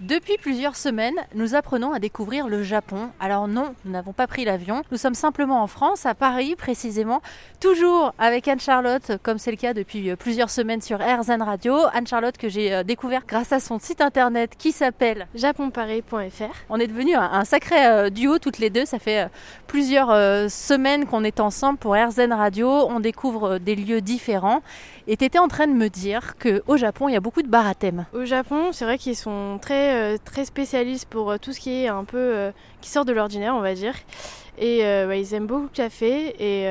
Depuis plusieurs semaines, nous apprenons à découvrir le Japon. Alors non, nous n'avons pas pris l'avion. Nous sommes simplement en France, à Paris précisément, toujours avec Anne-Charlotte, comme c'est le cas depuis euh, plusieurs semaines sur RZN Radio. Anne-Charlotte que j'ai euh, découvert grâce à son site internet qui s'appelle japonparis.fr. On est devenu un, sacré euh, duo toutes les deux. Ça fait plusieurs semaines qu'on est ensemble pour RZN Radio. On découvre des lieux différents. Et tu étais en train de me dire qu'au Japon, il y a beaucoup de bars à thème. Au Japon, c'est vrai qu'ils sont très, euh, très spécialistes pour euh, tout ce qui est un peu euh, qui sort de l'ordinaire, on va dire. Et ils aiment beaucoup le café. Et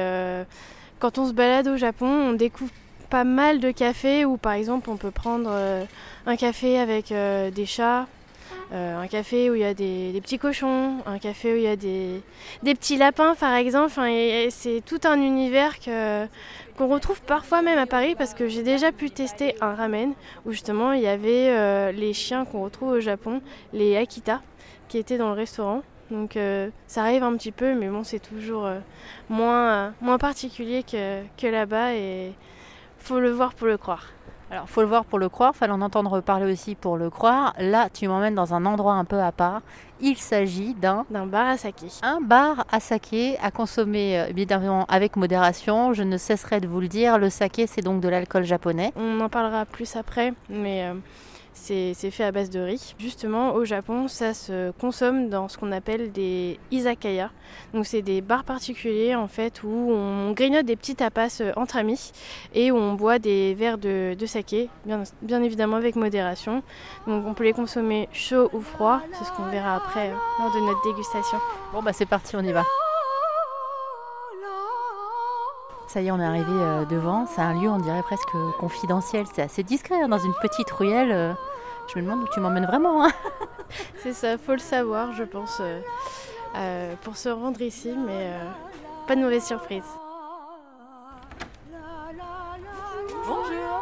quand on se balade au Japon, on découvre pas mal de cafés où, par exemple, on peut prendre un café avec des chats, euh, un café où il y a des, petits cochons, un café où il y a des, petits lapins par exemple. c'est tout un univers qu'on retrouve parfois même à Paris parce que j'ai déjà pu tester un ramen où justement il y avait euh, les chiens qu'on retrouve au Japon, les Akita, qui étaient dans le restaurant. Donc euh, ça arrive un petit peu, mais bon, c'est toujours moins, particulier que, que là-bas et faut le voir pour le croire. Alors, faut le voir pour le croire, fallait en entendre parler aussi pour le croire. Là, tu m'emmènes dans un endroit un peu à part. Il s'agit d'un d'un bar à saké. Un bar à saké à consommer euh, évidemment avec modération. Je ne cesserai de vous le dire. Le saké, c'est donc de l'alcool japonais. On en parlera plus après, mais euh, c'est fait à base de riz. Justement, au Japon, ça se consomme dans ce qu'on appelle des izakaya. Donc, c'est des bars particuliers en fait où on grignote des petits tapas euh, entre amis et où on boit des verres de, saké, bien, bien, évidemment avec modération. Donc, on peut les consommer chaud ou froid. C'est ce qu'on verra après euh, lors de notre dégustation. Bon, bah c'est parti, on y va. Ça y est, on est arrivé euh, devant. C'est un lieu, on dirait presque confidentiel. C'est assez discret hein, dans une petite ruelle. Euh. je me demande où tu m'emmènes vraiment. Hein. C'est ça, faut le savoir, je pense, euh, pour se rendre ici, mais pas de mauvaise surprise. Bonjour.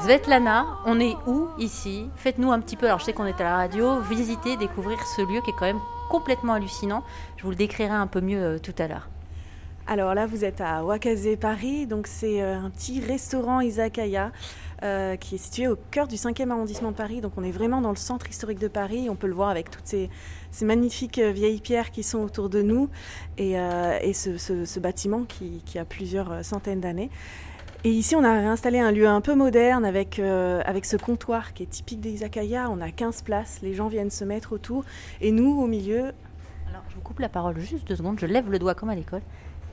Svetlana, on est où ici? Faites-nous un petit peu, alors je sais qu'on est à la radio, visiter, découvrir ce lieu qui est quand même complètement hallucinant. Je vous le décrirai un peu mieux tout à l'heure. Alors là, vous êtes à Wakaze, Paris. Donc c'est euh, un petit restaurant izakaya euh, qui est situé au cœur du 5e arrondissement de Paris. Donc on est vraiment dans le centre historique de Paris. On peut le voir avec toutes ces, magnifiques euh, vieilles pierres qui sont autour de nous et, ce, bâtiment qui, a plusieurs centaines d'années. Et ici, on a installé un lieu un peu moderne avec, avec ce comptoir qui est typique des izakaya. On a 15 places, les gens viennent se mettre autour et nous, au milieu... Alors, je vous coupe la parole juste deux secondes, je lève le doigt comme à l'école.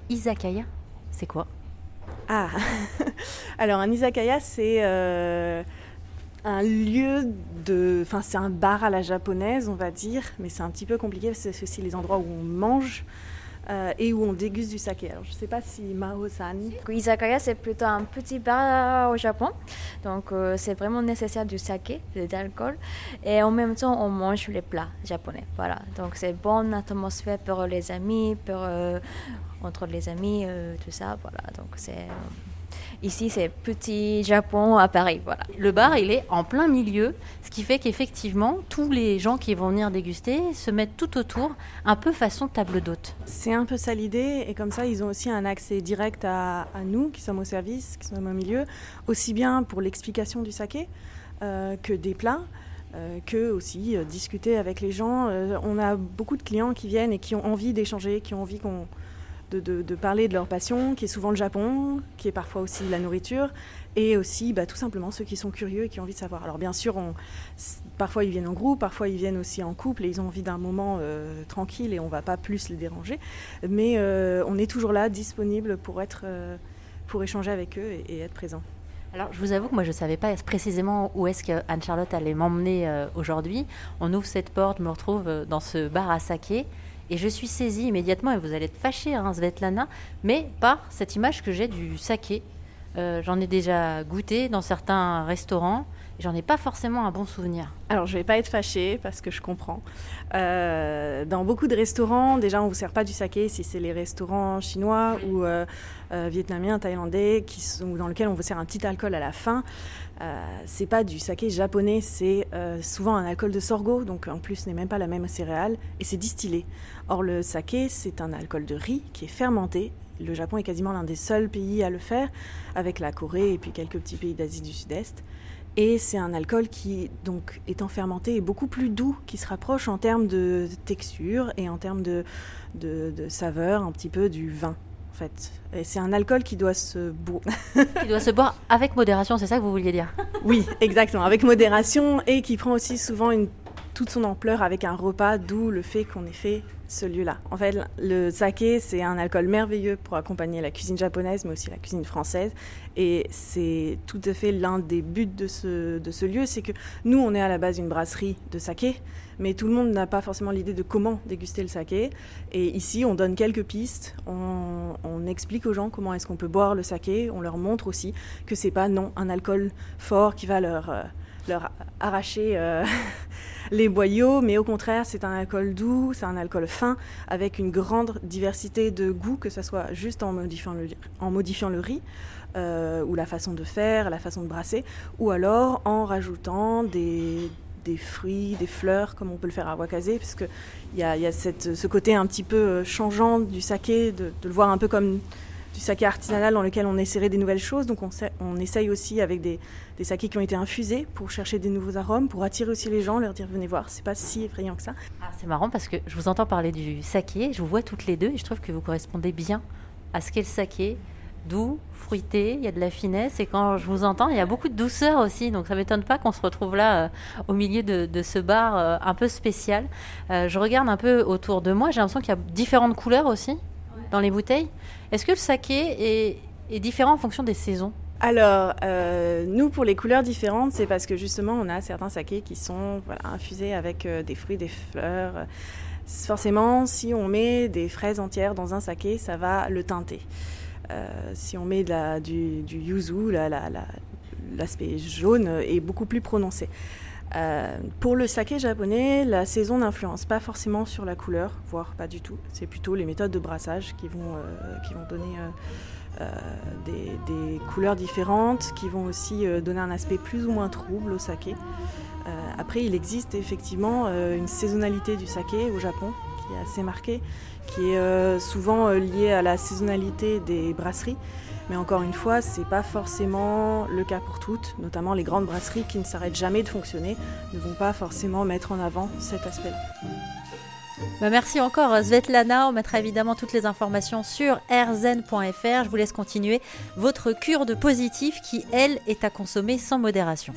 Izakaya, c'est quoi? Ah Alors, un izakaya, c'est euh, un lieu de. Enfin, c'est un bar à la japonaise, on va dire, mais c'est un petit peu compliqué, c'est aussi les endroits où on mange. Euh, et où on déguste du saké. Alors, je ne sais pas si Mao-san. Izakaya, c'est plutôt un petit bar au Japon. Donc, euh, c'est vraiment nécessaire du saké, de l'alcool. Et en même temps, on mange les plats japonais. Voilà. Donc, c'est bonne atmosphère pour les amis, pour, euh, entre les amis, tout ça. Voilà. Donc, c'est. Ici, c'est petit Japon à Paris. Voilà. Le bar, il est en plein milieu, ce qui fait qu'effectivement, tous les gens qui vont venir déguster se mettent tout autour, un peu façon table d'hôte. C'est un peu ça l'idée, et comme ça, ils ont aussi un accès direct à, nous, qui sommes au service, qui sommes au milieu, aussi bien pour l'explication du saké euh, que des plats. Euh, que aussi euh, discuter avec les gens. on a beaucoup de clients qui viennent et qui ont envie d'échanger, qui ont envie qu'on de, parler de leur passion, qui est souvent le Japon, qui est parfois aussi la nourriture, et aussi bah, tout simplement ceux qui sont curieux et qui ont envie de savoir. Alors bien sûr, on, parfois ils viennent en groupe, parfois ils viennent aussi en couple, et ils ont envie d'un moment euh, tranquille et on va pas plus les déranger, mais euh, on est toujours là, disponible pour, être, euh, pour échanger avec eux et, être présent. Alors, je vous avoue que moi, je ne savais pas précisément où est-ce que Anne-Charlotte allait m'emmener aujourd'hui. On ouvre cette porte, me retrouve dans ce bar à saké. Et je suis saisie immédiatement, et vous allez être fâchée, hein, Svetlana, mais par cette image que j'ai du saké. Euh, j'en ai déjà goûté dans certains restaurants. J'en ai pas forcément un bon souvenir. Alors, je vais pas être fâchée parce que je comprends. Euh, dans beaucoup de restaurants, déjà, on vous sert pas du saké si c'est les restaurants chinois ou euh, vietnamiens, thaïlandais, qui dans lesquels on vous sert un petit alcool à la fin. Euh, c'est pas du saké japonais, c'est souvent un alcool de sorgho, donc en plus ce n'est même pas la même céréale, et c'est distillé. Or, le saké, c'est un alcool de riz qui est fermenté. Le Japon est quasiment l'un des seuls pays à le faire, avec la Corée et puis quelques petits pays d'Asie du Sud-Est. Et c'est un alcool qui, donc, étant fermenté, est beaucoup plus doux, qui se rapproche en termes de texture et en termes de, de, de saveur un petit peu du vin. En fait. Et c'est un alcool qui doit se boire. qui doit se boire avec modération, c'est ça que vous vouliez dire? Oui, exactement, avec modération et qui prend aussi souvent une, toute son ampleur avec un repas, d'où le fait qu'on ait fait ce lieu-là. En fait, le saké, c'est un alcool merveilleux pour accompagner la cuisine japonaise, mais aussi la cuisine française. Et c'est tout à fait l'un des buts de ce, lieu, c'est que nous, on est à la base une brasserie de saké, mais tout le monde n'a pas forcément l'idée de comment déguster le saké. Et ici, on donne quelques pistes, on, on explique aux gens comment est-ce qu'on peut boire le saké, on leur montre aussi que c'est pas non un alcool fort qui va leur, euh, leur arracher. Euh, les boyaux, mais au contraire, c'est un alcool doux, c'est un alcool fin, avec une grande diversité de goûts, que ce soit juste en modifiant le, en modifiant le riz, euh, ou la façon de faire, la façon de brasser, ou alors en rajoutant des, des fruits, des fleurs, comme on peut le faire à Wakazé, parce qu'il y a, y a cette, ce côté un petit peu changeant du saké, de le voir un peu comme du saké artisanal dans lequel on essaierait des nouvelles choses. Donc on, essaye aussi avec des, des, sakés qui ont été infusés pour chercher des nouveaux arômes, pour attirer aussi les gens, leur dire venez voir, c'est pas si effrayant que ça. Ah, c'est marrant parce que je vous entends parler du saké, je vous vois toutes les deux et je trouve que vous correspondez bien à ce qu'est le saké. Doux, fruité, il y a de la finesse et quand je vous entends, il y a beaucoup de douceur aussi. Donc ça m'étonne pas qu'on se retrouve là euh, au milieu de, de, ce bar euh, un peu spécial. Euh, je regarde un peu autour de moi, j'ai l'impression qu'il y a différentes couleurs aussi dans les bouteilles. Est-ce que le saké est, différent en fonction des saisons? Alors, euh, nous, pour les couleurs différentes, c'est parce que justement, on a certains sakés qui sont infusés avec euh, des fruits, des fleurs. Forcément, si on met des fraises entières dans un saké, ça va le teinter. Euh, si on met de la, du, du, yuzu, l'aspect la, la, jaune est beaucoup plus prononcé. Euh, pour le saké japonais, la saison n'influence pas forcément sur la couleur, voire pas du tout. C'est plutôt les méthodes de brassage qui vont, euh, qui vont donner euh, des, des, couleurs différentes, qui vont aussi donner un aspect plus ou moins trouble au saké. après, il existe effectivement une saisonnalité du saké au Japon qui est assez marquée, qui est souvent liée à la saisonnalité des brasseries. Mais encore une fois, ce n'est pas forcément le cas pour toutes, notamment les grandes brasseries qui ne s'arrêtent jamais de fonctionner ne vont pas forcément mettre en avant cet aspect-là. Bah merci encore Svetlana, on mettra évidemment toutes les informations sur rzen.fr. Je vous laisse continuer votre cure de positif qui, elle, est à consommer sans modération.